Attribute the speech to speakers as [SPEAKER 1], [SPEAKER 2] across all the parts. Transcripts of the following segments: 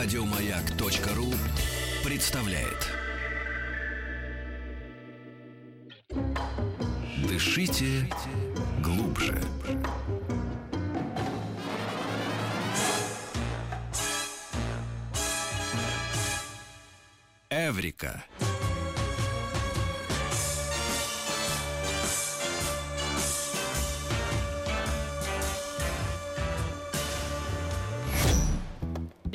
[SPEAKER 1] Радиомаяк.ру представляет. Дышите глубже. Эврика.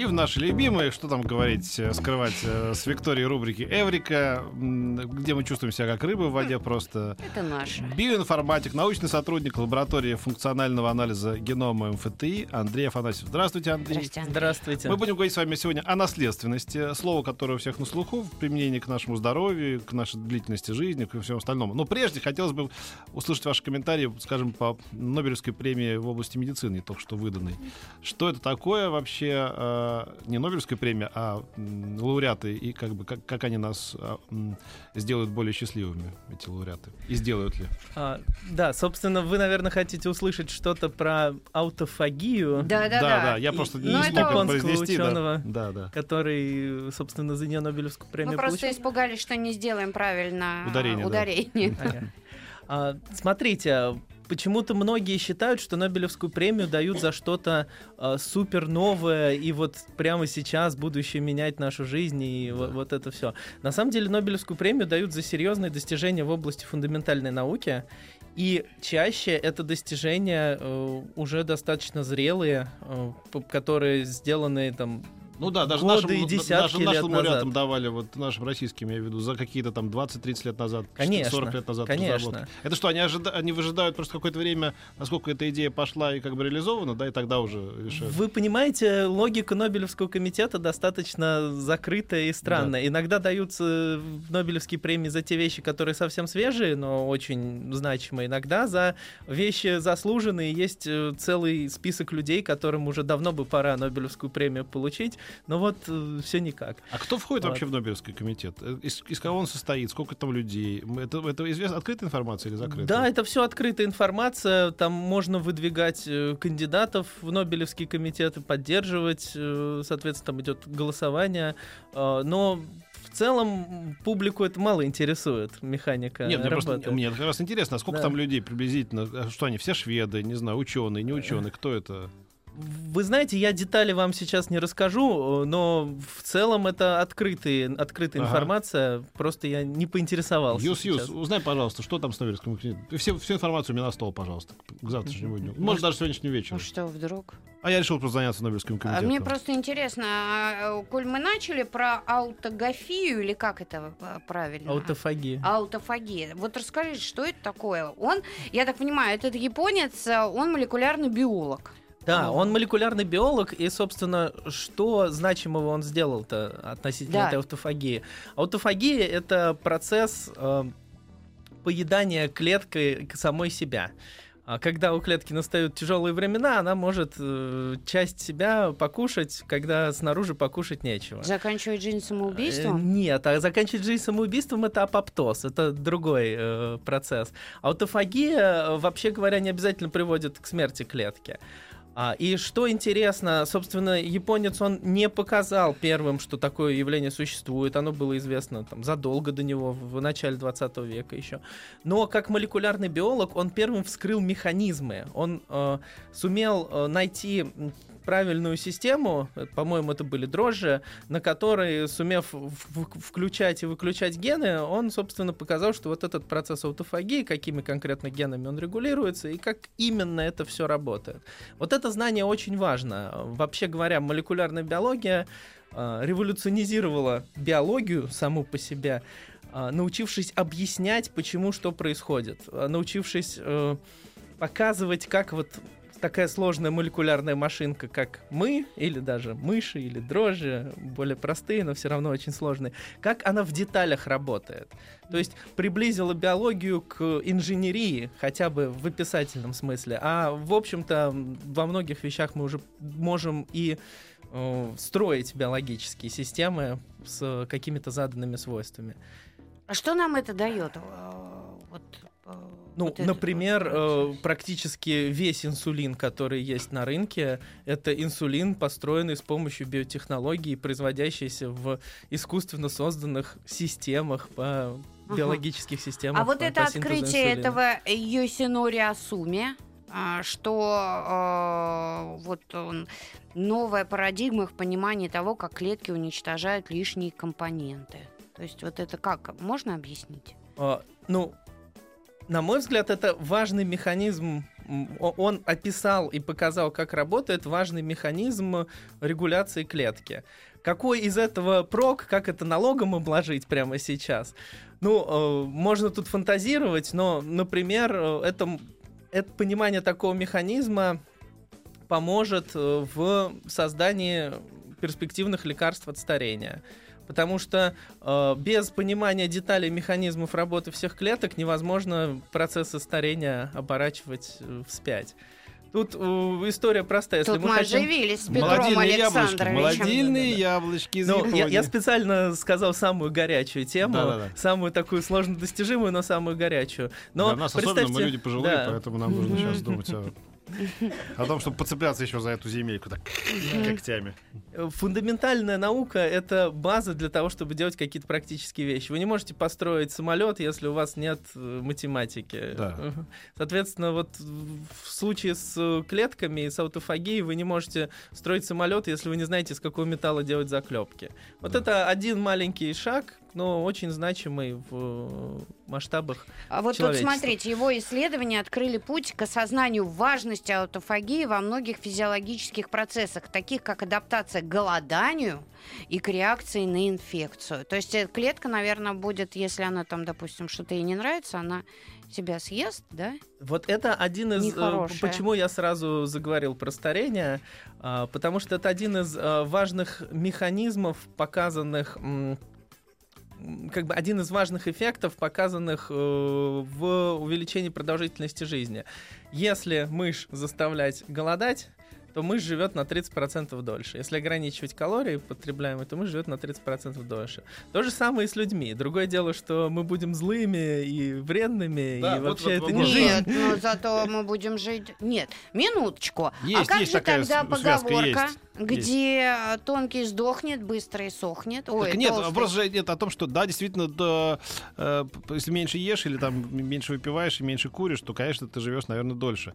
[SPEAKER 2] И в наши любимые, что там говорить, э, скрывать э, с Викторией рубрики «Эврика», где мы чувствуем себя как рыбы в воде просто.
[SPEAKER 3] Это наше.
[SPEAKER 2] Биоинформатик, научный сотрудник лаборатории функционального анализа генома МФТИ Андрей Афанасьев. Здравствуйте, Андрей.
[SPEAKER 3] Андрей.
[SPEAKER 4] Здравствуйте.
[SPEAKER 2] Мы будем говорить с вами сегодня о наследственности, слово, которое у всех на слуху, в применении к нашему здоровью, к нашей длительности жизни, к всему остальному. Но прежде хотелось бы услышать ваши комментарии, скажем, по Нобелевской премии в области медицины, только что выданной. Что это такое вообще, не Нобелевская премия, а м, лауреаты, и как бы как, как они нас а, м, сделают более счастливыми, эти лауреаты? И сделают ли?
[SPEAKER 4] А, да, собственно, вы, наверное, хотите услышать что-то про аутофагию,
[SPEAKER 3] Да, да,
[SPEAKER 2] да,
[SPEAKER 3] да.
[SPEAKER 2] я просто
[SPEAKER 3] И-
[SPEAKER 2] не смог
[SPEAKER 4] Японского
[SPEAKER 2] произнести. да.
[SPEAKER 4] ученого.
[SPEAKER 2] Да, да.
[SPEAKER 4] который, собственно, за нее Нобелевскую премию
[SPEAKER 3] Мы просто
[SPEAKER 4] получил.
[SPEAKER 3] испугались, что не сделаем правильно
[SPEAKER 2] Ударение, да.
[SPEAKER 3] ударение.
[SPEAKER 4] Ага. А, смотрите, почему-то многие считают, что Нобелевскую премию дают за что-то а, супер новое и вот прямо сейчас будущее менять нашу жизнь и во- вот, это все. На самом деле Нобелевскую премию дают за серьезные достижения в области фундаментальной науки. И чаще это достижения э, уже достаточно зрелые, э, которые сделаны там
[SPEAKER 2] Ну да, даже
[SPEAKER 4] годы
[SPEAKER 2] нашим,
[SPEAKER 4] и десятки
[SPEAKER 2] нашим, нашим
[SPEAKER 4] лет
[SPEAKER 2] лауреатам
[SPEAKER 4] назад.
[SPEAKER 2] давали, вот нашим российским, я имею в виду, за какие-то там 20-30 лет назад,
[SPEAKER 4] Конечно,
[SPEAKER 2] 40 лет назад
[SPEAKER 4] конечно.
[SPEAKER 2] разработки. Это что, они, ожида- они выжидают просто какое-то время, насколько эта идея пошла и как бы реализована, да, и тогда уже решают?
[SPEAKER 4] Вы понимаете, логика Нобелевского комитета достаточно закрытая и странная. Иногда даются Нобелевские премии за те вещи, которые совсем свежие, но очень значимые. Иногда за вещи заслуженные. Есть э, целый список людей, которым уже давно бы пора Нобелевскую премию получить, но вот все никак.
[SPEAKER 2] А кто входит
[SPEAKER 4] Вот.
[SPEAKER 2] вообще в Нобелевский комитет? Э, Из, из кого он состоит? Сколько там людей? Это, это известно, открытая информация или закрытая?
[SPEAKER 4] Да, это все открытая информация. Там можно выдвигать э, кандидатов в Нобелевский комитет и поддерживать. э, Соответственно, там идет голосование. Э, Но в целом публику это мало интересует, механика
[SPEAKER 2] Нет, мне просто
[SPEAKER 4] работы.
[SPEAKER 2] мне как раз интересно, а сколько
[SPEAKER 4] Да.
[SPEAKER 2] там людей приблизительно? Что они, все шведы, не знаю, ученые, не ученые, кто это?
[SPEAKER 4] Вы знаете, я детали вам сейчас не расскажу, э, но в целом это открытые, открытая
[SPEAKER 2] Ага.
[SPEAKER 4] информация. Просто я не поинтересовался.
[SPEAKER 2] Юс, Юс, узнай, пожалуйста, что там с Нобелевским комитетом. Все, всю информацию мне на стол, пожалуйста, к завтрашнему дню. Может, даже сегодняшнему вечеру.
[SPEAKER 3] Ну что, вдруг?
[SPEAKER 2] А я решил просто заняться Нобелевским
[SPEAKER 3] А
[SPEAKER 2] комитетом.
[SPEAKER 3] мне просто интересно, а, э, коль мы начали про аутогофию, или как это э, правильно?
[SPEAKER 4] Аутофагия.
[SPEAKER 3] Аутофагия. Вот расскажите, что это такое? Он, я так понимаю, этот японец, он молекулярный биолог.
[SPEAKER 4] Да, он молекулярный биолог, и, собственно, что значимого он сделал-то относительно
[SPEAKER 3] Да.
[SPEAKER 4] этой аутофагии? Аутофагия — это процесс э, поедания клеткой самой себя. А Когда у клетки настают тяжелые времена, она может э, часть себя покушать, когда снаружи покушать нечего.
[SPEAKER 3] Заканчивает жизнь самоубийством?
[SPEAKER 4] Э, Нет, а заканчивать жизнь самоубийством это апоптоз, это другой э, процесс. Аутофагия, вообще говоря, не обязательно приводит к смерти клетки. А, и что интересно, собственно, японец, он не показал первым, что такое явление существует. Оно было известно там, задолго до него, в начале 20 века еще. Но как молекулярный биолог, он первым вскрыл механизмы. Он э, сумел э, найти правильную систему, э, по-моему, это были дрожжи, на которые, сумев включать и выключать гены, он, собственно, показал, что вот этот процесс аутофагии, какими конкретно генами он регулируется и как именно это все работает. Вот это знание очень важно. Вообще говоря, молекулярная биология э, революционизировала биологию саму по себе, э, научившись объяснять, почему что происходит, э, научившись э, показывать, как вот такая сложная молекулярная машинка, как мы, или даже мыши, или дрожжи, более простые, но все равно очень сложные, как она в деталях работает. То есть приблизила биологию к инженерии, хотя бы в описательном смысле. А в общем-то во многих вещах мы уже можем и э, строить биологические системы с какими-то заданными свойствами.
[SPEAKER 3] А что нам это дает? Э, Вот, э,
[SPEAKER 4] Ну,
[SPEAKER 3] Вот
[SPEAKER 4] например,
[SPEAKER 3] вот
[SPEAKER 4] э, практически весь инсулин, который есть на рынке, это инсулин, построенный с помощью биотехнологий, производящийся в искусственно созданных системах, по
[SPEAKER 3] Ага.
[SPEAKER 4] биологических системах.
[SPEAKER 3] А вот
[SPEAKER 4] по-
[SPEAKER 3] это
[SPEAKER 4] по
[SPEAKER 3] открытие
[SPEAKER 4] инсулина.
[SPEAKER 3] этого Йосинори Асуми, а, что э, вот он, новая парадигма в понимании того, как клетки уничтожают лишние компоненты. То есть вот это как? Можно объяснить?
[SPEAKER 4] А, ну, на мой взгляд, это важный механизм. Он описал и показал, как работает важный механизм регуляции клетки. Какой из этого прок, как это налогом обложить прямо сейчас? Ну, э, можно тут фантазировать, но, например, э, это, это понимание такого механизма поможет э, в создании перспективных лекарств от старения. Потому что э, без понимания деталей механизмов работы всех клеток невозможно процессы старения оборачивать э, вспять. Тут э, история простая. Если
[SPEAKER 3] Тут
[SPEAKER 4] мы
[SPEAKER 3] мы
[SPEAKER 4] хотим...
[SPEAKER 3] оживились с Петром
[SPEAKER 2] Молодильные яблочки.
[SPEAKER 3] Александровичем.
[SPEAKER 2] Молодильные яблочки из
[SPEAKER 4] Ну, я, я специально сказал самую горячую тему,
[SPEAKER 2] Да-да-да.
[SPEAKER 4] самую такую сложно достижимую, но самую горячую. Но
[SPEAKER 2] Для нас особенно мы
[SPEAKER 4] представьте-
[SPEAKER 2] люди пожилые,
[SPEAKER 4] да.
[SPEAKER 2] поэтому нам нужно сейчас думать о, о том, чтобы подцепляться еще за эту земельку так когтями.
[SPEAKER 4] Фундаментальная наука — это база для того, чтобы делать какие-то практические вещи. Вы не можете построить самолет, если у вас нет э, математики.
[SPEAKER 2] Да.
[SPEAKER 4] Соответственно, вот в случае с э, клетками и с аутофагией вы не можете строить самолет, если вы не знаете, из какого металла делать заклепки. Вот
[SPEAKER 2] Да.
[SPEAKER 4] это один маленький шаг, но очень значимый в э, масштабах.
[SPEAKER 3] А вот тут смотрите, его исследования открыли путь к осознанию важности аутофагии во многих физиологических процессах, таких как адаптация к голоданию и к реакции на инфекцию. То есть э, клетка, наверное, будет, если она там, допустим, что-то ей не нравится, она себя съест, да?
[SPEAKER 4] Вот это один из... э,
[SPEAKER 3] Нехорошее.
[SPEAKER 4] Почему я сразу заговорил про старение? А, Потому что это один из важных механизмов, показанных... как бы один из важных эффектов, показанных э, в увеличении продолжительности жизни. Если мышь заставлять голодать, то мышь живет на 30% дольше. Если ограничивать калории потребляемые, то мышь живет на 30% дольше. То же самое и с людьми. Другое дело, что мы будем злыми и вредными,
[SPEAKER 2] Да,
[SPEAKER 4] и
[SPEAKER 2] вот-
[SPEAKER 4] вообще
[SPEAKER 2] вот
[SPEAKER 4] это
[SPEAKER 2] вопрос.
[SPEAKER 4] не жизнь.
[SPEAKER 3] Нет, но зато мы будем жить... Нет, минуточку. а
[SPEAKER 2] Есть,
[SPEAKER 3] как
[SPEAKER 2] есть
[SPEAKER 3] же
[SPEAKER 2] такая
[SPEAKER 3] тогда поговорка,
[SPEAKER 2] есть.
[SPEAKER 3] где тонкий сдохнет, быстрый сохнет? Ой,
[SPEAKER 2] Так нет,
[SPEAKER 3] толстый.
[SPEAKER 2] вопрос же нет о том, что да, действительно, да, э, если меньше ешь или там меньше выпиваешь и меньше куришь, то, конечно, ты живешь, наверное, дольше.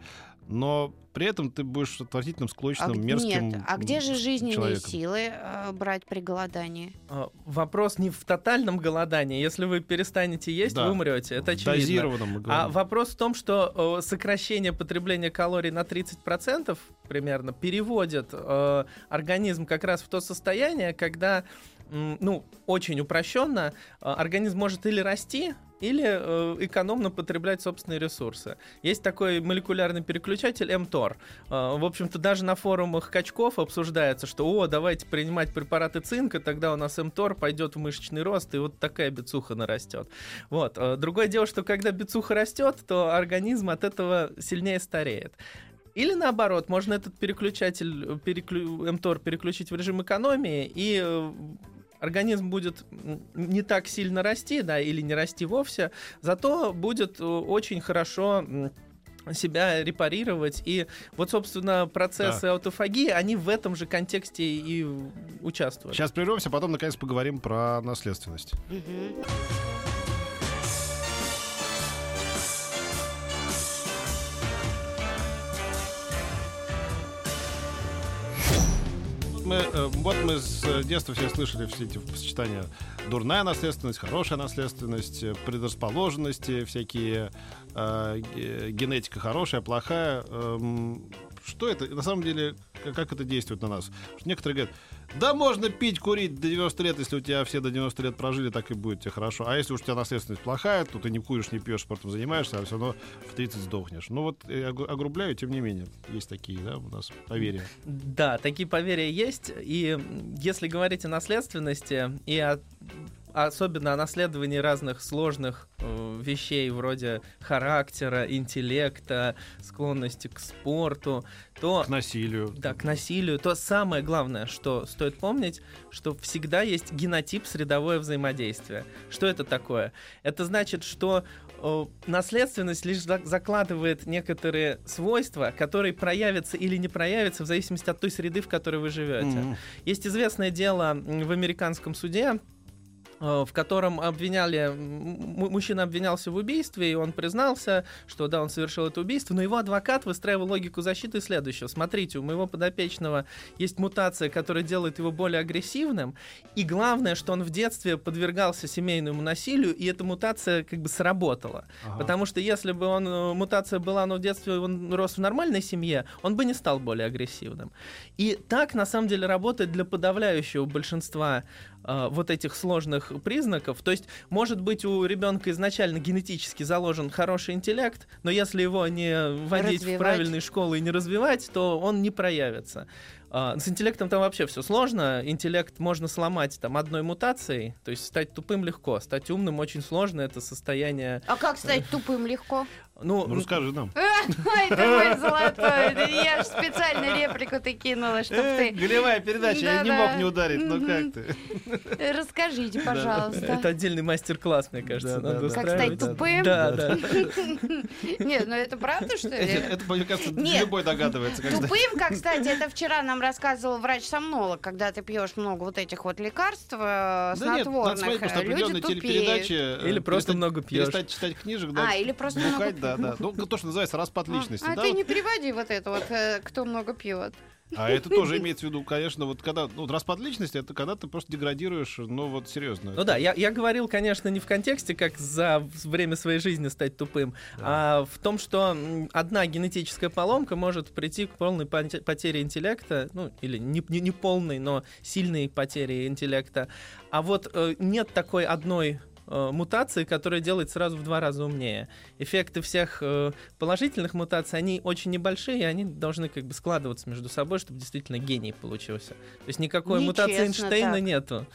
[SPEAKER 2] Но при этом ты будешь отвратительным,
[SPEAKER 3] А
[SPEAKER 2] склочным,
[SPEAKER 3] г-
[SPEAKER 2] мерзким
[SPEAKER 3] Нет, а где же жизненные
[SPEAKER 2] человеком.
[SPEAKER 3] силы э, брать при голодании?
[SPEAKER 4] А, Вопрос не в тотальном голодании. Если вы перестанете есть,
[SPEAKER 2] Да.
[SPEAKER 4] вы умрете. Это очевидно.
[SPEAKER 2] Дозированном, мы
[SPEAKER 4] А вопрос в том, что э, сокращение потребления калорий на 30% примерно переводит э, организм как раз в то состояние, когда, ну, очень упрощенно, э, организм может или расти, или э, экономно потреблять собственные ресурсы. Есть такой молекулярный переключатель mTOR. Э, в общем-то, даже на форумах качков обсуждается, что, о, давайте принимать препараты цинка, тогда у нас mTOR пойдет в мышечный рост, и вот такая бицуха нарастет. Вот. Э, Другое дело, что когда бицуха растет, то организм от этого сильнее стареет. Или наоборот, можно этот переключатель, э, переклю... mTOR переключить в режим экономии, и э, организм будет не так сильно расти, да, или не расти вовсе, зато будет э, очень хорошо себя репарировать. И вот, собственно, процессы аутофагии, они в этом же контексте и участвуют.
[SPEAKER 2] Сейчас прервемся, потом, наконец, поговорим про наследственность. Мы, э, вот мы с э, детства все слышали все эти сочетания дурная наследственность, хорошая наследственность, э, предрасположенности, всякие э, ге- генетика хорошая, плохая. Эм, что это? На самом деле, как это действует на нас? Некоторые говорят, да можно пить, курить до 90 лет, если у тебя все до 90 лет прожили, так и будет тебе хорошо. А если уж у тебя наследственность плохая, то ты не куришь, не пьешь, спортом занимаешься, а все равно в 30 сдохнешь. Ну вот огу- огрубляю, тем не менее, есть такие, да, у нас поверья.
[SPEAKER 4] Да, такие поверья есть. И если говорить о наследственности и о- особенно о наследовании разных сложных э, вещей вроде характера, интеллекта, склонности к спорту, то
[SPEAKER 2] К насилию.
[SPEAKER 4] да, к насилию, то самое главное, что стоит помнить, что всегда есть генотип средовое взаимодействие. Что это такое? Это значит, что э, наследственность лишь за- закладывает некоторые свойства, которые проявятся или не проявятся в зависимости от той среды, в которой вы живете.
[SPEAKER 2] Мгм.
[SPEAKER 4] Есть известное дело в американском суде, в котором обвиняли, мужчина обвинялся в убийстве, и он признался, что да, он совершил это убийство, но его адвокат выстраивал логику защиты следующего. Смотрите, у моего подопечного есть мутация, которая делает его более агрессивным, и главное, что он в детстве подвергался семейному насилию, и эта мутация как бы сработала.
[SPEAKER 2] Ага.
[SPEAKER 4] Потому что если бы он, э, мутация была, но в детстве он рос в нормальной семье, он бы не стал более агрессивным. И так, на самом деле, работает для подавляющего большинства э, вот этих сложных признаков. То есть, может быть, у ребенка изначально генетически заложен хороший интеллект, но если его не вводить в
[SPEAKER 3] Развивать.
[SPEAKER 4] правильные школы и не развивать, то он не проявится. А, С интеллектом там вообще все сложно. Интеллект можно сломать там одной мутацией, то есть стать тупым легко, стать умным очень сложно. Это состояние,
[SPEAKER 3] А как стать тупым легко?
[SPEAKER 4] Ну,
[SPEAKER 2] Ну, расскажи нам.
[SPEAKER 3] Ты мой золотой. Я ж специально реплику ты кинула, чтоб
[SPEAKER 2] Э,
[SPEAKER 3] ты...
[SPEAKER 2] Голевая передача, я не
[SPEAKER 3] Да-да.
[SPEAKER 2] мог не ударить, но
[SPEAKER 3] Мгм.
[SPEAKER 2] как ты?
[SPEAKER 3] Э, Расскажите,
[SPEAKER 4] это
[SPEAKER 3] пожалуйста.
[SPEAKER 4] отдельный мастер-класс, мне кажется.
[SPEAKER 3] Как стать тупым?
[SPEAKER 4] Да, да.
[SPEAKER 3] Нет, ну это правда, что
[SPEAKER 2] Это,
[SPEAKER 3] ли?
[SPEAKER 2] это, мне кажется, любой догадывается. Как
[SPEAKER 3] Тупым, как, кстати, это вчера нам рассказывал врач-сомнолог, когда ты пьешь много вот этих вот лекарств э,
[SPEAKER 2] Да нет, надо
[SPEAKER 3] снотворных, люди
[SPEAKER 2] определенные
[SPEAKER 3] тупеют.
[SPEAKER 2] телепередачи.
[SPEAKER 4] Или просто много пьешь.
[SPEAKER 2] Перестать читать книжек, да.
[SPEAKER 3] А, или просто много...
[SPEAKER 2] да, да. Ну, то, что называется распад
[SPEAKER 3] А,
[SPEAKER 2] личности.
[SPEAKER 3] А
[SPEAKER 2] да,
[SPEAKER 3] ты
[SPEAKER 2] вот.
[SPEAKER 3] не переводи вот это вот, э, кто много пьет.
[SPEAKER 2] А это тоже имеется в виду, конечно, вот когда ну, распад личности, это когда ты просто деградируешь, ну вот серьезно.
[SPEAKER 4] Ну да, я, я говорил, конечно, не в контексте, как за время своей жизни стать тупым, а в том, что одна генетическая поломка может прийти к полной поте- потере интеллекта, ну или не, не, не полной, но сильной потери интеллекта. А вот э, нет такой одной э, мутации, которая делает сразу в два раза умнее. Эффекты всех э, положительных мутаций, они очень небольшие, и они должны как бы складываться между собой, чтобы действительно гений получился. То есть никакой мутации
[SPEAKER 3] Нечестно
[SPEAKER 4] Эйнштейна
[SPEAKER 3] так.
[SPEAKER 4] нету.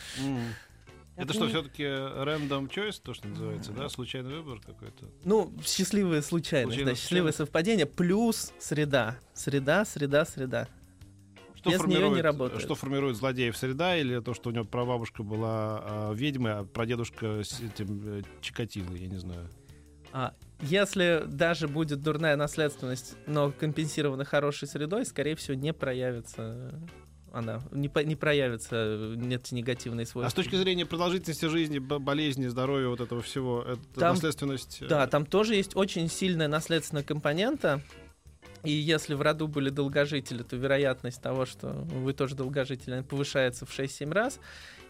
[SPEAKER 3] Так
[SPEAKER 2] Это что,
[SPEAKER 3] не-
[SPEAKER 2] все-таки random choice, то, что называется, да? Случайный выбор какой-то?
[SPEAKER 4] Ну, счастливая случайность,
[SPEAKER 2] Случайная
[SPEAKER 4] да, счастливое
[SPEAKER 2] случайность.
[SPEAKER 4] совпадение, плюс среда. Среда, среда, среда.
[SPEAKER 2] Что
[SPEAKER 4] Без неё не работает.
[SPEAKER 2] что формирует злодеев среда или то, что у него прабабушка была а, ведьмой, а прадедушка с этим э, Чикатило, я не знаю.
[SPEAKER 4] А, если даже будет дурная наследственность, но компенсирована хорошей средой, скорее всего, не проявится она, не, по- не проявится, э, нет негативной свойства.
[SPEAKER 2] А с точки зрения продолжительности жизни, болезни, здоровья, вот этого всего, это
[SPEAKER 4] Там-
[SPEAKER 2] наследственность... э,
[SPEAKER 4] Да, там тоже есть очень сильная наследственная компонента. И если в роду были долгожители, то вероятность того, что вы тоже долгожители, повышается в 6-7 раз.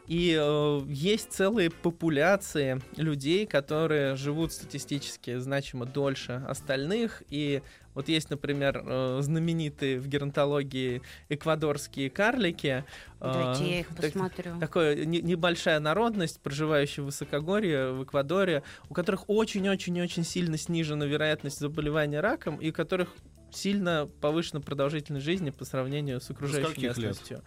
[SPEAKER 4] И э, есть целые популяции людей, которые живут статистически значимо дольше остальных. И вот есть, например, э, знаменитые в геронтологии эквадорские карлики. э,
[SPEAKER 3] Дайте я их
[SPEAKER 4] так-
[SPEAKER 3] посмотрю.
[SPEAKER 4] такая не- небольшая народность, проживающая в высокогорье, в Эквадоре, у которых очень-очень-очень сильно снижена вероятность заболевания раком и у которых сильно повышена продолжительность жизни по сравнению с окружающей
[SPEAKER 2] скольких лет?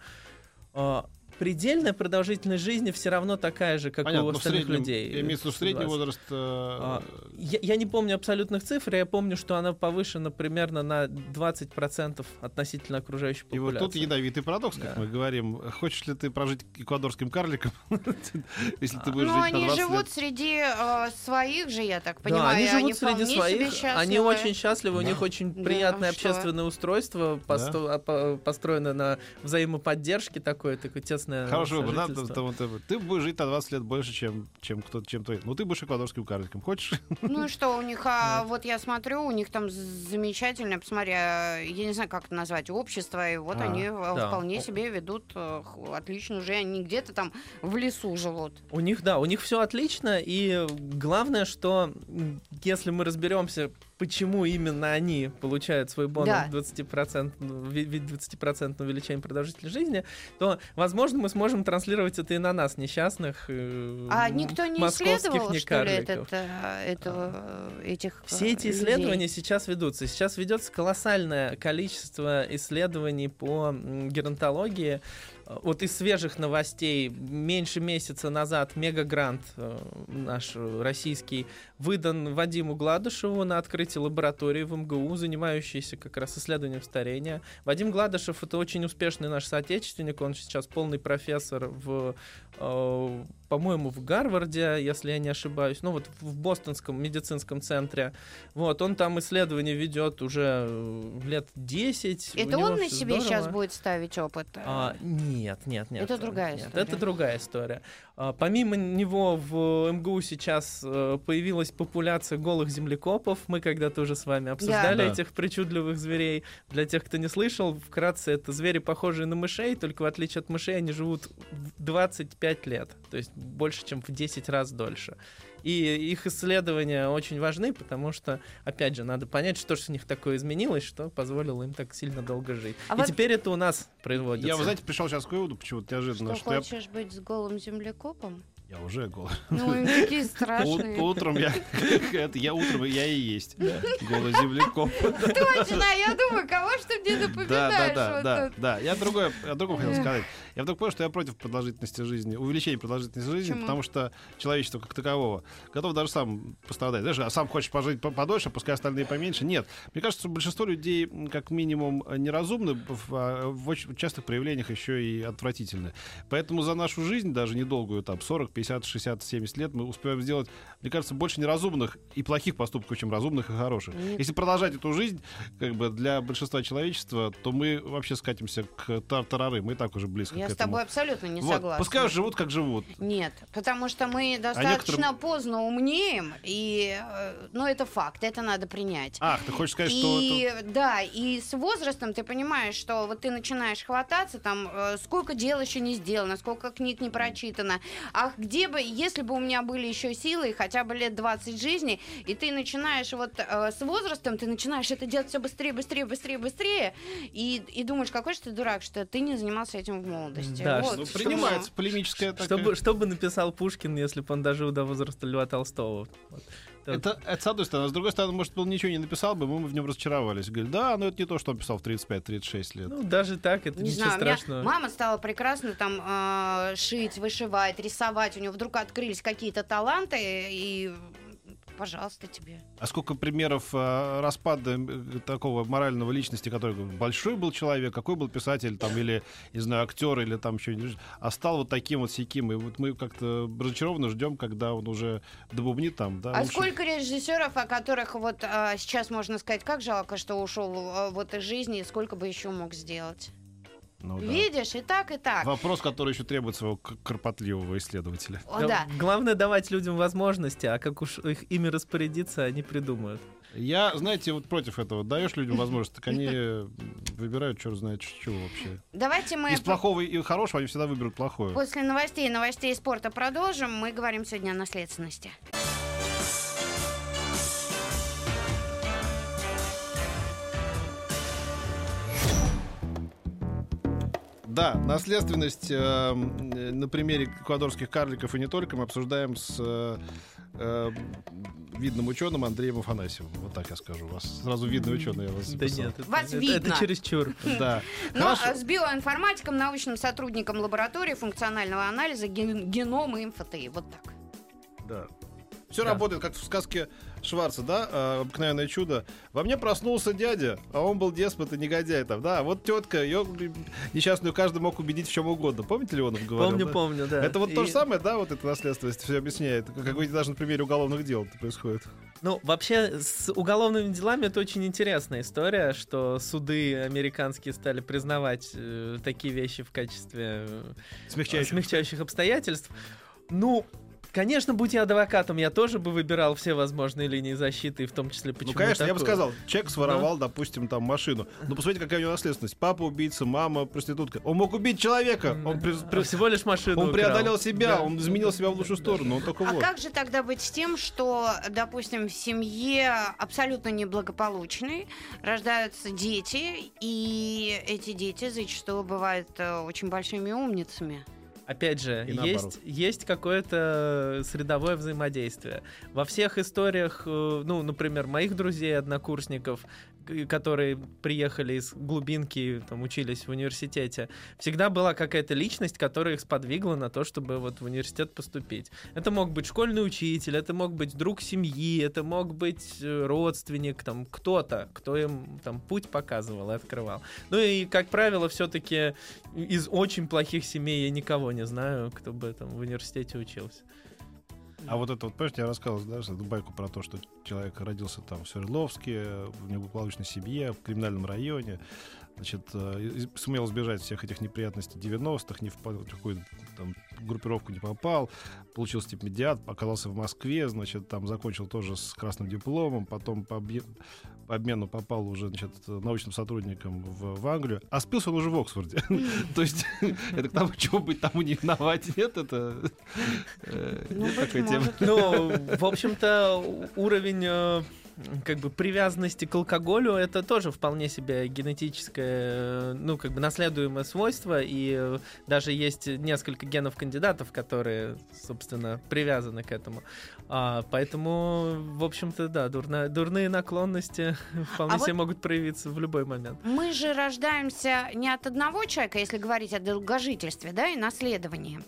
[SPEAKER 4] А, Предельная продолжительность жизни все равно такая же, как
[SPEAKER 2] Понятно,
[SPEAKER 4] у остальных
[SPEAKER 2] среднем,
[SPEAKER 4] людей.
[SPEAKER 2] я имею в виду, средний
[SPEAKER 4] 120.
[SPEAKER 2] возраст... э,
[SPEAKER 4] А, Я, я не помню абсолютных цифр, я помню, что она повышена примерно на 20% относительно окружающей
[SPEAKER 2] И вот
[SPEAKER 4] популяции.
[SPEAKER 2] тут ядовитый парадокс, как
[SPEAKER 4] Да.
[SPEAKER 2] мы говорим. Хочешь ли ты прожить эквадорским карликом, если ты будешь
[SPEAKER 3] Ну,
[SPEAKER 2] жить на
[SPEAKER 3] они
[SPEAKER 2] 20
[SPEAKER 3] живут среди э, своих же, я так понимаю.
[SPEAKER 4] они живут среди своих, они очень счастливы, у них очень приятное
[SPEAKER 3] что?
[SPEAKER 4] общественное устройство, а, по- построено на взаимоподдержке такое, такое тесное
[SPEAKER 2] Хороший выбор, да?
[SPEAKER 4] сожительство.
[SPEAKER 2] Там- там- Ты будешь жить на 20 лет больше, чем, чем кто чем твой. Ну, ты будешь эквадорским карликом. Хочешь?
[SPEAKER 3] Ну и что, у них, а, вот я смотрю, у них там замечательное, посмотри, а, я не знаю, как это назвать, общество, и вот
[SPEAKER 2] А,
[SPEAKER 3] они
[SPEAKER 4] да.
[SPEAKER 3] вполне себе ведут э, отличную жизнь, они где-то там в лесу живут.
[SPEAKER 4] У них, да, у них все отлично, и главное, что если мы разберемся, почему именно они получают свой бонус
[SPEAKER 3] Да.
[SPEAKER 4] 20%, ну, в виде 20% увеличения продолжительности жизни, то, возможно, мы сможем транслировать это и на нас, несчастных. э,
[SPEAKER 3] А никто не исследовал, что ли, этот, э, этого, э, этих э,
[SPEAKER 4] Все эти
[SPEAKER 3] людей?
[SPEAKER 4] исследования сейчас ведутся. Сейчас ведется колоссальное количество исследований по геронтологии. Вот из свежих новостей меньше месяца назад мегагрант э, наш российский выдан Вадиму Гладышеву на открытие лаборатории в МГУ, занимающейся как раз исследованием старения. Вадим Гладышев это очень успешный наш соотечественник, он сейчас полный профессор в, э, по-моему, в Гарварде, если я не ошибаюсь, ну вот в Бостонском медицинском центре. Вот, он там исследования ведет уже э, лет 10. У
[SPEAKER 3] Это он на себе сейчас
[SPEAKER 4] здорово.
[SPEAKER 3] будет ставить опыт?
[SPEAKER 4] А, нет, нет, нет.
[SPEAKER 3] Это другая
[SPEAKER 4] нет,
[SPEAKER 3] история.
[SPEAKER 4] Это другая история. А, помимо него в МГУ сейчас э, появилась популяция голых землекопов. Мы когда-то уже с вами обсуждали
[SPEAKER 2] Да.
[SPEAKER 4] этих причудливых зверей. Для тех, кто не слышал, вкратце это звери, похожие на мышей, только в отличие от мышей они живут в 25 лет, то есть больше, чем в 10 раз дольше. И их исследования очень важны, потому что, опять же, надо понять, что же у них такое изменилось, что позволило им так сильно долго жить.
[SPEAKER 3] А
[SPEAKER 4] И
[SPEAKER 3] вот-
[SPEAKER 4] теперь это у нас производится.
[SPEAKER 2] Я, вы знаете, пришел сейчас к выводу, почему-то неожиданно,
[SPEAKER 3] Что,
[SPEAKER 2] что, я,
[SPEAKER 3] хочешь быть с голым землекопом?
[SPEAKER 2] я уже голый.
[SPEAKER 3] Ну, они такие страшные.
[SPEAKER 2] Утром я, это я утром я и есть голый землекоп.
[SPEAKER 3] Точно, я думаю, кого ты мне
[SPEAKER 2] Да, да,
[SPEAKER 3] напоминаешь?
[SPEAKER 2] да,
[SPEAKER 3] вот
[SPEAKER 2] да,
[SPEAKER 3] тут?
[SPEAKER 2] да. Я другое, я другое хотел сказать. Я вдруг понял, что я против продолжительности жизни, увеличения продолжительности жизни,
[SPEAKER 3] Почему?
[SPEAKER 2] потому что человечество как такового готов даже сам пострадать. Знаешь, а сам хочешь пожить по- подольше, пускай остальные поменьше. Нет. Мне кажется, что большинство людей как минимум неразумны, в, а, в очень частых проявлениях еще и отвратительны. Поэтому за нашу жизнь, даже недолгую, там, 40, 50, 60, 70 лет, мы успеваем сделать, мне кажется, больше неразумных и плохих поступков, чем разумных и хороших.
[SPEAKER 3] Нет.
[SPEAKER 2] Если продолжать эту жизнь, как бы для большинства человечества, то мы вообще скатимся к тартарары. Мы и так уже близко
[SPEAKER 3] Я с тобой абсолютно не
[SPEAKER 2] Вот,
[SPEAKER 3] согласна.
[SPEAKER 2] Пускай живут, как живут.
[SPEAKER 3] Нет, потому что мы достаточно
[SPEAKER 2] некоторым-
[SPEAKER 3] поздно умнеем, и, ну, это факт, это надо принять.
[SPEAKER 2] Ах, ты хочешь сказать, что
[SPEAKER 3] И
[SPEAKER 2] это...
[SPEAKER 3] да, и с возрастом ты понимаешь, что вот ты начинаешь хвататься, там, э, сколько дел еще не сделано, сколько книг не прочитано. А где бы, если бы у меня были еще силы, хотя бы лет 20 жизни, и ты начинаешь вот э, с возрастом, ты начинаешь это делать все быстрее, быстрее, быстрее, быстрее, и, и думаешь, какой же ты дурак, что ты не занимался этим в молодости.
[SPEAKER 4] Да,
[SPEAKER 3] Вот
[SPEAKER 2] Ну,
[SPEAKER 3] что-
[SPEAKER 2] принимается полемическая такая...
[SPEAKER 4] Что бы, что бы написал Пушкин, если бы он дожил до возраста Льва Толстого? Вот.
[SPEAKER 2] Это, это с одной стороны. А с другой стороны, может, он ничего не написал бы, мы бы в нем разочаровались. Говорили, да, но это не то, что он писал в 35-36 лет.
[SPEAKER 4] Ну, даже так, это
[SPEAKER 3] Не
[SPEAKER 4] ничего
[SPEAKER 3] знаю,
[SPEAKER 4] страшного.
[SPEAKER 3] мама стала прекрасно там э, шить, вышивать, рисовать. У нее вдруг открылись какие-то таланты, и пожалуйста тебе.
[SPEAKER 2] А сколько примеров э, распада э, такого морального личности, который большой был человек, какой был писатель, там, или, не знаю, актер, или там что-нибудь, а стал вот таким вот сяким. И вот мы как-то разочарованно ждем, когда он уже добубнит там, да.
[SPEAKER 3] а
[SPEAKER 2] лучше-
[SPEAKER 3] сколько режиссеров, о которых вот а, сейчас можно сказать, как жалко, что ушел а, вот из жизни, и сколько бы еще мог сделать?
[SPEAKER 2] Ну да.
[SPEAKER 3] Видишь, и так, и так.
[SPEAKER 2] Вопрос, который еще требует своего кропотливого исследователя.
[SPEAKER 3] О, да.
[SPEAKER 4] Главное давать людям возможности, а как уж их ими распорядиться, они придумают.
[SPEAKER 2] Я, знаете, вот против этого. Даешь людям возможность, так они выбирают, черт знает, чего вообще.
[SPEAKER 3] Давайте мы
[SPEAKER 2] Из плохого и хорошего они всегда выберут плохое.
[SPEAKER 3] после новостей и новостей спорта продолжим. Мы говорим сегодня о наследственности.
[SPEAKER 2] Да, наследственность э, м, э, на примере эквадорских карликов и не только мы обсуждаем с э, э, видным ученым Андреем Афанасьевым. Вот так я скажу. У вас сразу видный ученый я вас
[SPEAKER 4] Да
[SPEAKER 2] записал.
[SPEAKER 4] нет, это,
[SPEAKER 3] Вас
[SPEAKER 4] это-
[SPEAKER 3] видно.
[SPEAKER 4] это чересчур.
[SPEAKER 2] Да.
[SPEAKER 3] Ну,
[SPEAKER 2] Хорошо.
[SPEAKER 3] а с биоинформатиком, научным сотрудником лаборатории функционального анализа ген- генома МФТИ. Вот так.
[SPEAKER 2] Да. Все
[SPEAKER 4] Да.
[SPEAKER 2] работает, как в сказке Шварца, да, э, обыкновенное чудо. Во мне проснулся дядя, а он был деспот и негодяй там, да. Вот тетка, ее несчастную каждый мог убедить в чем угодно. Помните, Леонов говорил?
[SPEAKER 4] Помню,
[SPEAKER 2] да?
[SPEAKER 4] помню, да.
[SPEAKER 2] Это вот то
[SPEAKER 4] И-
[SPEAKER 2] же самое, да, вот эта наследственность все объясняет. Как вы даже на примере уголовных дел это происходит.
[SPEAKER 4] Ну, вообще, с уголовными делами это очень интересная история, что суды американские стали признавать э, такие вещи в качестве э,
[SPEAKER 2] Смягчающих.
[SPEAKER 4] смягчающих обстоятельств. Ну, конечно, будь я адвокатом, я тоже бы выбирал все возможные линии защиты, и в том числе почему
[SPEAKER 2] Ну, конечно, я бы сказал, человек своровал, допустим, там машину. Но посмотрите, какая у него наследственность. Папа убийца, мама проститутка. Он мог убить человека. Он, при-
[SPEAKER 4] А
[SPEAKER 2] при-
[SPEAKER 4] всего лишь машину
[SPEAKER 2] он
[SPEAKER 4] украл.
[SPEAKER 2] преодолел себя,
[SPEAKER 4] Да.
[SPEAKER 2] он изменил себя в лучшую сторону. Он только
[SPEAKER 3] А
[SPEAKER 2] вот.
[SPEAKER 3] как же тогда быть с тем, что, допустим, в семье абсолютно неблагополучной рождаются дети, и эти дети зачастую бывают э, очень большими умницами?
[SPEAKER 4] Опять же,
[SPEAKER 2] И
[SPEAKER 4] есть, есть какое-то средовое взаимодействие. Во всех историях, э, ну, например, моих друзей, однокурсников, которые приехали из глубинки, там, учились в университете, всегда была какая-то личность, которая их сподвигла на то, чтобы вот в университет поступить. Это мог быть школьный учитель, это мог быть друг семьи, это мог быть э, родственник, там, кто-то, кто им там путь показывал и открывал. Ну и, как правило, все-таки из очень плохих семей я никого не знаю, кто бы там в университете учился.
[SPEAKER 2] А вот это вот, помните, я рассказывал, да, эту байку про то, что человек родился там в Свердловске, в неблагополучной семье, в криминальном районе, значит, э, сумел избежать всех этих неприятностей 90-х, ни в какую там группировку не попал, получил стипендиат, оказался в Москве, значит, там закончил тоже с красным дипломом, потом по, по обмену попал уже, значит, научным сотрудником в, в Англию, а спился он уже в Оксфорде. То есть это к тому, чего быть тому не виноват, нет, это э,
[SPEAKER 3] Ну,
[SPEAKER 2] темы.
[SPEAKER 3] может.
[SPEAKER 4] Ну, в общем-то, уровень э, как бы привязанности к алкоголю это тоже вполне себе генетическое, ну, как бы наследуемое свойство, и даже есть несколько генов кандидатов, которые, собственно, привязаны к этому. А, поэтому, в общем-то, да, дурна- дурные наклонности вполне
[SPEAKER 3] А вот-
[SPEAKER 4] себе могут проявиться в любой момент.
[SPEAKER 3] Мы же рождаемся не от одного человека, если говорить о долгожительстве, да, и наследовании.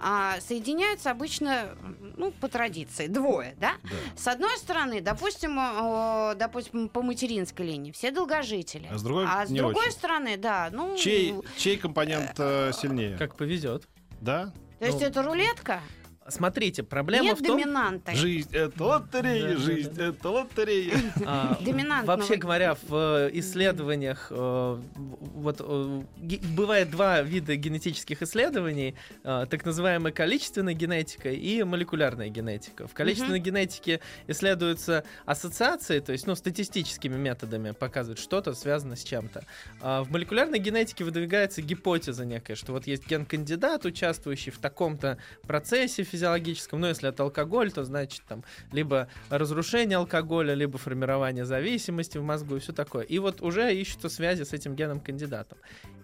[SPEAKER 3] А соединяются обычно, ну, по традиции, двое, да? С одной стороны, допустим, о, допустим, по материнской линии все долгожители.
[SPEAKER 2] А с другой
[SPEAKER 3] а с
[SPEAKER 2] не
[SPEAKER 3] другой
[SPEAKER 2] очень.
[SPEAKER 3] стороны, да, ну...
[SPEAKER 2] Чей, чей компонент э, сильнее?
[SPEAKER 4] Как повезет.
[SPEAKER 2] Да?
[SPEAKER 3] То есть
[SPEAKER 4] ну,
[SPEAKER 3] это рулетка?
[SPEAKER 4] Смотрите, проблема
[SPEAKER 3] Нет
[SPEAKER 4] в том...
[SPEAKER 3] доминанта.
[SPEAKER 2] Жизнь это лотерея,
[SPEAKER 4] Да,
[SPEAKER 2] жизнь
[SPEAKER 4] да.
[SPEAKER 2] это лотерея.
[SPEAKER 4] А,
[SPEAKER 3] Доминантного.
[SPEAKER 4] Вообще говоря, в э, исследованиях э, вот э, бывает два вида генетических исследований: так называемая количественная генетика и молекулярная генетика. В количественной генетике исследуются ассоциации, то есть ну статистическими методами показывают что-то связано с чем-то. А в молекулярной генетике выдвигается гипотеза некая, что вот есть ген-кандидат, участвующий в таком-то процессе физиологическом. Ну, если это алкоголь, то значит там либо разрушение алкоголя, либо формирование зависимости в мозгу и все такое. И вот уже ищутся связи с этим геном кандидатом.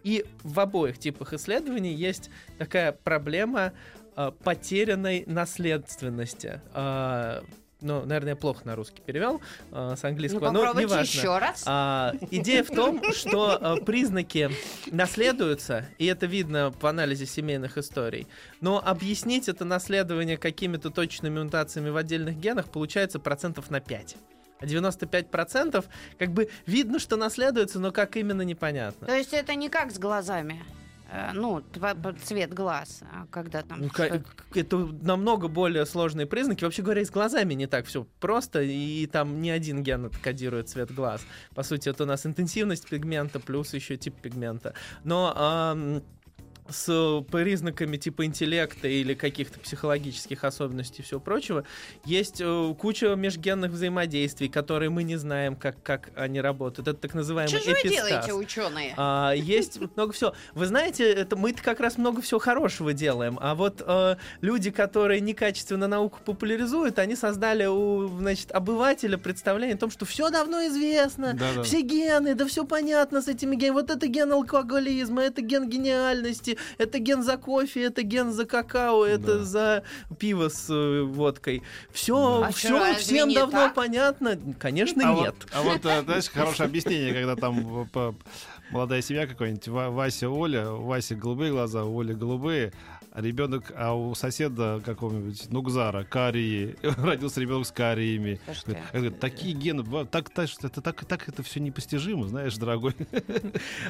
[SPEAKER 4] И в обоих типах исследований есть такая проблема э, потерянной наследственности. Э, ну, наверное, я плохо на русский перевел э, с
[SPEAKER 3] Ну,
[SPEAKER 4] английского, но
[SPEAKER 3] попробуйте
[SPEAKER 4] неважно.
[SPEAKER 3] еще раз.
[SPEAKER 4] А, идея в том, что а, признаки наследуются, и это видно в анализе семейных историй. Но объяснить это наследование какими-то точными мутациями в отдельных генах получается процентов на 5. А 95% как бы видно, что наследуется, но как именно непонятно.
[SPEAKER 3] То есть это не как с глазами. Э, Ну, цвет глаз, а когда там...
[SPEAKER 4] Ну, Это намного более сложные признаки. Вообще говоря, и с глазами не так все просто, и там не один ген кодирует цвет глаз. По сути, это у нас интенсивность пигмента плюс еще тип пигмента. Но ам, с признаками типа интеллекта или каких-то психологических особенностей и всего прочего, есть э, куча межгенных взаимодействий, которые мы не знаем, как, как они работают. Это так называемый
[SPEAKER 3] Что же вы
[SPEAKER 4] эпистаз.
[SPEAKER 3] делаете, ученые?
[SPEAKER 4] А, есть много всего. Вы знаете, это мы как раз много всего хорошего делаем, а вот э, люди, которые некачественно науку популяризуют, они создали у, значит, обывателя представление о том, что все давно известно,
[SPEAKER 2] Да-да.
[SPEAKER 4] все гены, да все понятно с этими генами. Вот это ген алкоголизма, это ген гениальности, это ген за кофе, это ген за какао, это
[SPEAKER 2] Да.
[SPEAKER 4] за пиво с э, водкой. Все,
[SPEAKER 3] А чё,
[SPEAKER 4] все всем давно
[SPEAKER 3] так?
[SPEAKER 4] понятно. Конечно,
[SPEAKER 2] А
[SPEAKER 4] нет.
[SPEAKER 2] вот, а вот, э, знаешь, хорошее объяснение, когда там молодая семья какой-нибудь, Ва- Вася, Оля, у Васи голубые глаза, у Оли голубые, а ребенок, а у соседа какого-нибудь Нугзара карии, родился ребенок с кариями.
[SPEAKER 3] Слушайте,
[SPEAKER 2] говорю, такие гены, так, так, это, так, так это все непостижимо, знаешь, дорогой.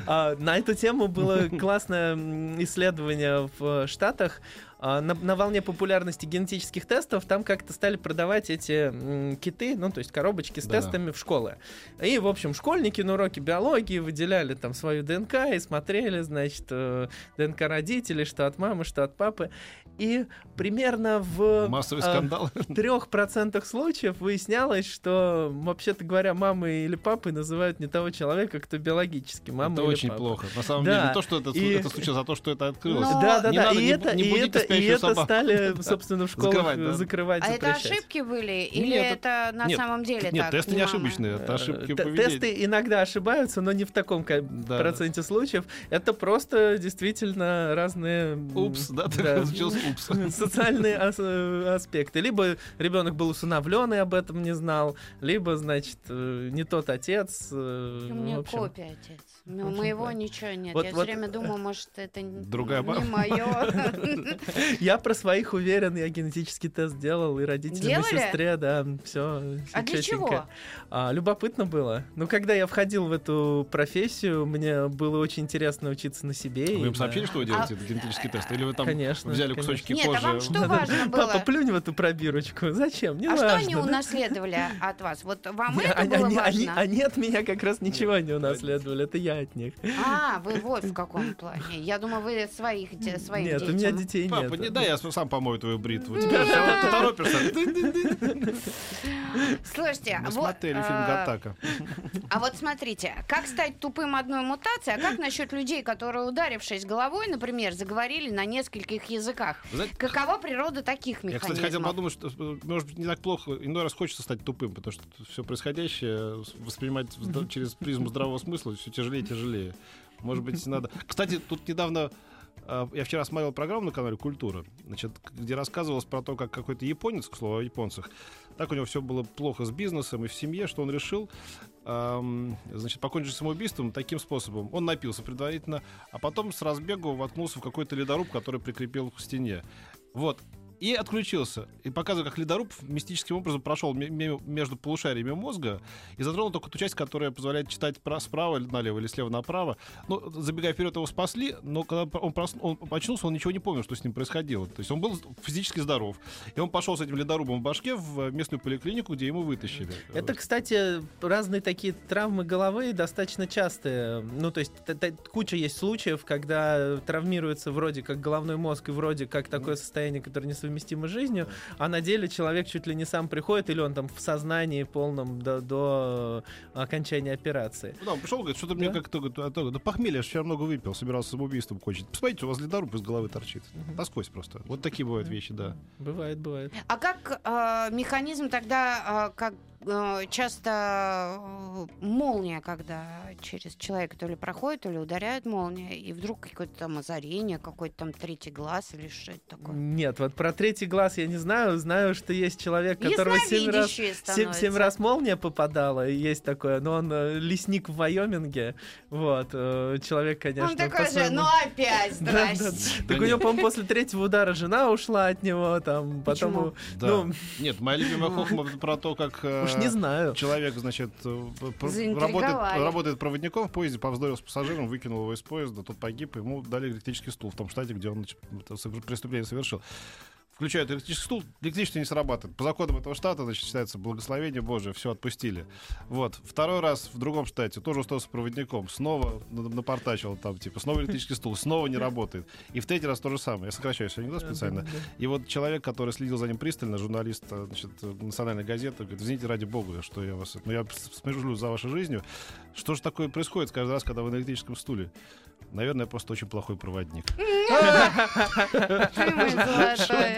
[SPEAKER 4] А, на эту тему было классное исследование в Штатах. А, на, на волне популярности генетических тестов там как-то стали продавать эти м, киты, ну, то есть коробочки с
[SPEAKER 2] Да-да.
[SPEAKER 4] тестами в школы. И, в общем, школьники на уроке биологии выделяли там свою ДНК и смотрели, значит, э, ДНК родителей, что от мамы, что от папы. И примерно в...
[SPEAKER 2] Массовый скандал.
[SPEAKER 4] в трех процентах случаев выяснялось, что, вообще-то говоря, мамой или папой называют не того человека, кто биологически мама
[SPEAKER 2] Это
[SPEAKER 4] или
[SPEAKER 2] очень
[SPEAKER 4] папа.
[SPEAKER 2] плохо. На самом
[SPEAKER 4] Да,
[SPEAKER 2] деле, не то, что это,
[SPEAKER 4] и-
[SPEAKER 2] это случилось, а то, что это открылось.
[SPEAKER 3] Но-
[SPEAKER 4] Да, да,
[SPEAKER 2] не
[SPEAKER 4] да,
[SPEAKER 2] надо,
[SPEAKER 4] и
[SPEAKER 2] не,
[SPEAKER 4] это,
[SPEAKER 2] не
[SPEAKER 4] и это,
[SPEAKER 2] пока
[SPEAKER 4] и
[SPEAKER 2] еще
[SPEAKER 4] это
[SPEAKER 2] собак.
[SPEAKER 4] стали, собственно, в школах
[SPEAKER 2] Закрывать, да.
[SPEAKER 4] закрывать,
[SPEAKER 3] А это
[SPEAKER 4] запрещать.
[SPEAKER 3] ошибки были? Или
[SPEAKER 2] Нет,
[SPEAKER 3] это на
[SPEAKER 2] нет,
[SPEAKER 3] самом деле
[SPEAKER 2] Нет,
[SPEAKER 3] так?
[SPEAKER 2] тесты не
[SPEAKER 3] мама?
[SPEAKER 2] ошибочные, это ошибки
[SPEAKER 4] Э, т-
[SPEAKER 2] поведения.
[SPEAKER 4] Тесты иногда ошибаются, но не в таком ко-
[SPEAKER 2] Да.
[SPEAKER 4] проценте случаев. Это просто действительно разные...
[SPEAKER 2] Упс, да,
[SPEAKER 4] да,
[SPEAKER 2] получилось упс.
[SPEAKER 4] социальные ас- э, аспекты. Либо ребенок был усыновлен и об этом не знал, либо, значит, э, не тот отец. э,
[SPEAKER 3] У меня
[SPEAKER 4] в общем.
[SPEAKER 3] копия, отец. У
[SPEAKER 4] в общем,
[SPEAKER 3] моего
[SPEAKER 4] да.
[SPEAKER 3] ничего нет.
[SPEAKER 4] Вот-
[SPEAKER 3] Я
[SPEAKER 4] вот,
[SPEAKER 3] все время думаю, может, это
[SPEAKER 2] Другая
[SPEAKER 3] не мое.
[SPEAKER 4] Я про своих уверен, я генетический тест делал, и родителям, и сестре, да, все.
[SPEAKER 3] А для чего?
[SPEAKER 4] любопытно было. Ну, когда я входил в эту профессию, мне было очень интересно учиться на себе.
[SPEAKER 2] Вы им сообщили, что вы делаете
[SPEAKER 3] А-
[SPEAKER 2] этот генетический тест? Или вы там
[SPEAKER 4] Конечно,
[SPEAKER 2] взяли
[SPEAKER 4] конечно.
[SPEAKER 2] кусочки
[SPEAKER 3] Нет, а вам
[SPEAKER 2] кожи?
[SPEAKER 3] что важно было?
[SPEAKER 4] Папа, плюнь в эту пробирочку. Зачем? Не
[SPEAKER 3] А что они
[SPEAKER 4] да?
[SPEAKER 3] унаследовали от вас? Вот вам это было важно?
[SPEAKER 4] они от меня как раз ничего не унаследовали, это я от них.
[SPEAKER 3] А, вы вот в каком плане. Я думаю, вы своих, своих
[SPEAKER 4] Нет, у меня детей Нет.
[SPEAKER 2] не дай, я сам помою твою бритву. Теперь ты торопишься.
[SPEAKER 3] Слушайте,
[SPEAKER 2] Мы
[SPEAKER 3] вот,
[SPEAKER 2] смотрели фильм
[SPEAKER 3] а,
[SPEAKER 2] Гаттака.
[SPEAKER 3] А вот смотрите, как стать тупым одной мутацией, а как насчет людей, которые, ударившись головой, например, заговорили на нескольких языках?
[SPEAKER 2] Знаете,
[SPEAKER 3] Какова природа таких
[SPEAKER 2] Я,
[SPEAKER 3] механизмов?
[SPEAKER 2] кстати, хотел подумать, что, может быть, не так плохо. Иной раз хочется стать тупым, потому что все происходящее воспринимать через призму здравого смысла все тяжелее и тяжелее. Может быть, надо... Кстати, тут недавно я вчера смотрел программу на канале «Культура», значит, где рассказывалось про то, как какой-то японец, к слову о японцах, так у него все было плохо с бизнесом и в семье, что он решил, эм, значит, покончить самоубийством таким способом. Он напился предварительно, а потом с разбегу воткнулся в какой-то ледоруб, который прикрепил к стене. Вот. И отключился. И показываю, как ледоруб мистическим образом прошел ме- ме- между полушариями мозга и затронул только ту часть, которая позволяет читать пра- справа налево или слева направо. Ну, забегая вперед, его спасли, но когда он, прос- он очнулся, он ничего не помнил, что с ним происходило. То есть он был физически здоров. И он пошел с этим ледорубом в башке в местную поликлинику, где ему вытащили.
[SPEAKER 4] Это, кстати, разные такие травмы головы достаточно частые. Ну, то есть куча есть случаев, когда травмируется вроде как головной мозг и вроде как такое состояние, которое несовместимо с жизнью, а на деле человек чуть ли не сам приходит, или он там в сознании полном до, до окончания операции.
[SPEAKER 2] Ну, да, он пришел, говорит, что-то мне
[SPEAKER 4] Да.
[SPEAKER 2] как-то, говорит, а то, да похмелье, я вчера много выпил, собирался самоубийством кончить. Посмотрите, у вас ледоруб из головы торчит. Насквозь просто. Вот такие бывают вещи, да.
[SPEAKER 4] Бывает, бывает.
[SPEAKER 3] А как э, механизм тогда, э, как э, часто э, молния, когда через человека то ли проходит, то ли ударяет молния, и вдруг какое-то там озарение, какой-то там третий глаз или что это такое?
[SPEAKER 4] Нет, вот про третий глаз я не знаю. Знаю, что есть человек, которого семь раз,
[SPEAKER 3] Ясновидящие
[SPEAKER 4] семь,
[SPEAKER 3] становятся.
[SPEAKER 4] семь раз молния попадала, и есть такое, но он э, лесник в Вайоминге. Вот, э, человек, конечно,
[SPEAKER 3] Он такой же, ну опять,
[SPEAKER 4] Да, да.
[SPEAKER 3] здрасте.
[SPEAKER 4] Так у него, по-моему, после третьего удара жена ушла от него, там, потом... Ну,
[SPEAKER 2] Нет, моя любимая хохма про то, как э,
[SPEAKER 4] уж не знаю.
[SPEAKER 2] человек, значит, э, работает, работает проводником в поезде, повздорил с пассажиром, выкинул его из поезда, тот погиб, ему дали электрический стул в том штате, где он значит, преступление совершил. Включают электрический стул, электричество не срабатывает. По законам этого штата, значит, считается благословение Божие, все отпустили. Вот. Второй раз в другом штате тоже устроился проводником, снова на- напортачил там, типа, снова электрический стул, снова не работает. И в третий раз то же самое. Я сокращаю все анекдот специально. И вот человек, который следил за ним пристально, журналист э, значит, э, национальной газеты, говорит, извините, ради бога, что я вас... Ну, я с- слежу за вашей жизнью. Что же такое происходит каждый раз, когда вы на электрическом стуле? Наверное, я просто очень плохой проводник.
[SPEAKER 3] Ты мой золотой,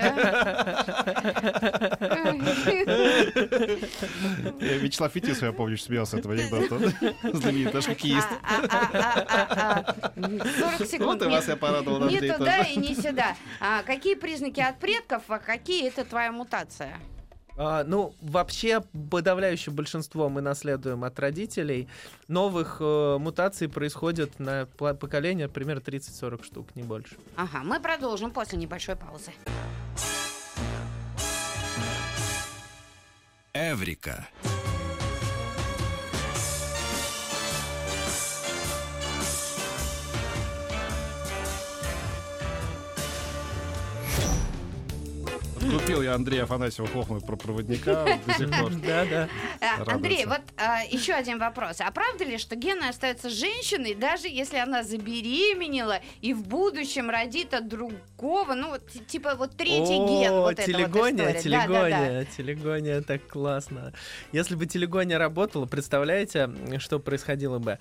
[SPEAKER 2] Вячеслав Фетисов, я помню, смеялся этого анекдота. Знаменитый наш хоккеист.
[SPEAKER 3] А, а, а, а, а. 40 секунд.
[SPEAKER 2] Вот и
[SPEAKER 3] Не-
[SPEAKER 2] вас я порадовал,
[SPEAKER 3] Не туда и не сюда. А какие признаки от предков, а какие это твоя мутация?
[SPEAKER 4] А, ну, вообще, подавляющее большинство мы наследуем от родителей. Новых э, мутаций происходит на поколение примерно 30-40 штук, не больше.
[SPEAKER 3] Ага, мы продолжим после небольшой паузы.
[SPEAKER 1] Эврика.
[SPEAKER 2] Купил я Андрея Афанасьева Хохма про проводника до сих пор.
[SPEAKER 4] Да, да.
[SPEAKER 2] Радуется.
[SPEAKER 3] Андрей, вот а, еще один вопрос. А правда ли, что Гена остается женщиной, даже если она забеременела и в будущем родит от другого, ну, вот, ти- типа вот третий ген, вот
[SPEAKER 4] телегония, телегония, телегония, так классно. Если бы телегония работала, представляете, что происходило бы?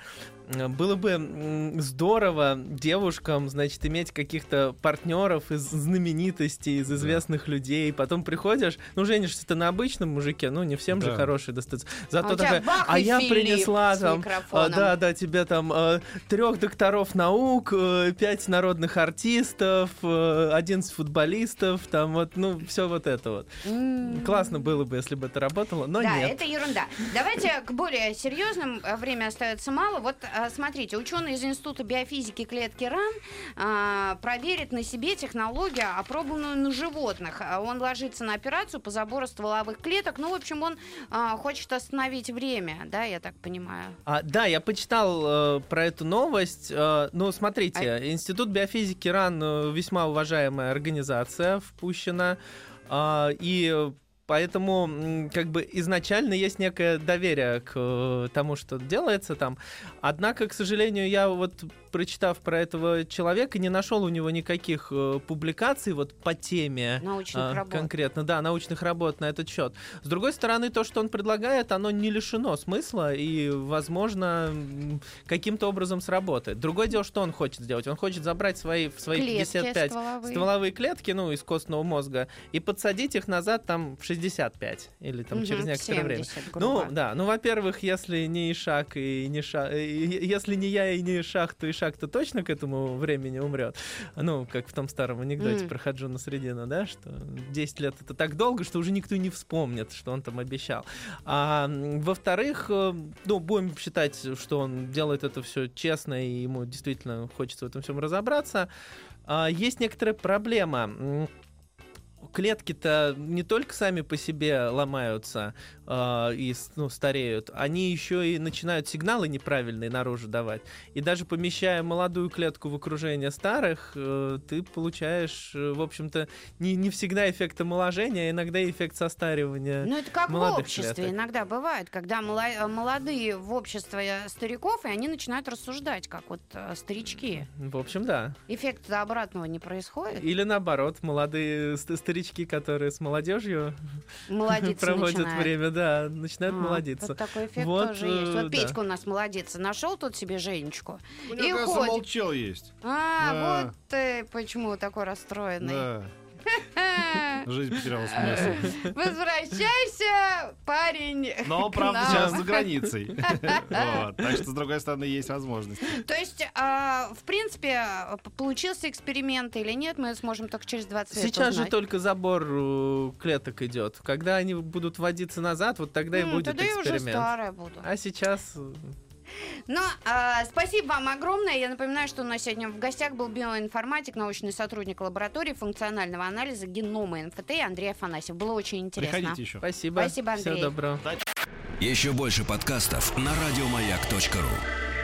[SPEAKER 4] Э, Было бы здорово девушкам, значит, иметь каких-то партнеров из знаменитостей, из известных людей. Потом приходишь, ну, женишься ты на обычном мужике, ну, не всем же
[SPEAKER 2] Да.
[SPEAKER 4] хороший достается.
[SPEAKER 3] А
[SPEAKER 4] Зато
[SPEAKER 3] тебя
[SPEAKER 4] такая, а я принесла там, а,
[SPEAKER 3] микрофоном.
[SPEAKER 4] да, да, тебе там трех докторов наук, э, пять народных артистов, э, 11 футболистов, там вот, ну, все вот это вот.
[SPEAKER 3] М.
[SPEAKER 4] Классно было бы, если бы это работало, но
[SPEAKER 3] да,
[SPEAKER 4] нет.
[SPEAKER 3] это ерунда. Давайте к более серьезным. э, Время остается мало. Вот э, смотрите, ученые из Института биофизики клетки РАН а, проверят на себе технологию, опробованную на животных. А Он ложится на операцию по забору стволовых клеток. Ну, в общем, он а, хочет остановить время, да, я так понимаю.
[SPEAKER 4] А, да, я почитал э, про эту новость. Э, ну, смотрите,
[SPEAKER 3] А
[SPEAKER 4] Институт биофизики РАН э, весьма уважаемая организация впущена. А, и э, поэтому как бы изначально есть некое доверие к э, тому, что делается там. Однако, к сожалению, я вот прочитав про этого человека, не нашел у него никаких э, публикаций вот по теме.
[SPEAKER 3] Научных
[SPEAKER 4] а,
[SPEAKER 3] работ.
[SPEAKER 4] Конкретно, да, научных работ на этот счет. С другой стороны, то, что он предлагает, оно не лишено смысла и, возможно, каким-то образом сработает. Другое дело, что он хочет сделать. Он хочет забрать свои, в свои
[SPEAKER 3] Клетки
[SPEAKER 4] 55
[SPEAKER 3] стволовые.
[SPEAKER 4] стволовые клетки, ну, из костного мозга, и подсадить их назад там в 65 или там
[SPEAKER 3] Мгм,
[SPEAKER 4] через некоторое время.
[SPEAKER 3] 70,
[SPEAKER 4] Ну,
[SPEAKER 3] грубо.
[SPEAKER 4] да, ну, во-первых, если не Ишак и не Шах, если не я и не Ишак, то Ишак-то точно к этому времени умрет. Ну, как в том старом анекдоте
[SPEAKER 3] Мгм.
[SPEAKER 4] про Хаджуна Средина, да, что 10 лет это так долго, что уже никто не вспомнит, что он там обещал. А во-вторых, э, ну, будем считать, что он делает это все честно, и ему действительно хочется в этом всем разобраться. А, Есть некоторая проблема. Клетки-то не только сами по себе ломаются а, и ну, стареют, они еще и начинают сигналы неправильные наружу давать. И даже помещая молодую клетку в окружение старых, э, ты получаешь, э, в общем-то, не, не всегда эффект омоложения, а иногда эффект состаривания.
[SPEAKER 3] Ну, это как в обществе
[SPEAKER 4] клеток.
[SPEAKER 3] иногда бывает, когда э, молодые в обществе стариков, и они начинают рассуждать, как вот э, старички.
[SPEAKER 4] В общем, да.
[SPEAKER 3] Эффекта обратного не происходит.
[SPEAKER 4] Или наоборот, молодые ст- старички, которые с молодежью проводят
[SPEAKER 3] начинают.
[SPEAKER 4] время, да, начинают
[SPEAKER 3] А,
[SPEAKER 4] молодиться.
[SPEAKER 3] Вот такой эффект
[SPEAKER 4] Вот,
[SPEAKER 3] тоже есть.
[SPEAKER 4] э,
[SPEAKER 3] Вот
[SPEAKER 4] да.
[SPEAKER 3] Петька у нас молодец. Нашел тут себе Женечку.
[SPEAKER 2] У
[SPEAKER 3] И
[SPEAKER 2] него, кажется,
[SPEAKER 3] ходит.
[SPEAKER 2] молчал есть.
[SPEAKER 3] А,
[SPEAKER 2] Да.
[SPEAKER 3] вот ты почему такой расстроенный.
[SPEAKER 2] Да, жизнь потеряла смысл.
[SPEAKER 3] Возвращайся, парень.
[SPEAKER 2] Но, правда, сейчас за границей. Вот, Так что, с другой стороны, есть возможность.
[SPEAKER 3] То есть, а, в принципе, получился эксперимент или нет, мы сможем только через 20 лет
[SPEAKER 4] Сейчас же только забор э, клеток идет. Когда они будут вводиться назад, вот тогда и будет
[SPEAKER 3] Тогда я уже
[SPEAKER 4] эксперимент.
[SPEAKER 3] старая буду.
[SPEAKER 4] А сейчас э,
[SPEAKER 3] Ну, а, спасибо вам огромное. Я напоминаю, что у нас сегодня в гостях был биоинформатик, научный сотрудник лаборатории функционального анализа генома НФТ Андрей Афанасьев. Было очень интересно.
[SPEAKER 2] Приходите еще.
[SPEAKER 4] спасибо.
[SPEAKER 3] Спасибо,
[SPEAKER 4] Всего
[SPEAKER 3] Андрей.
[SPEAKER 4] доброго.
[SPEAKER 1] Еще больше подкастов на радиомаяк.ру.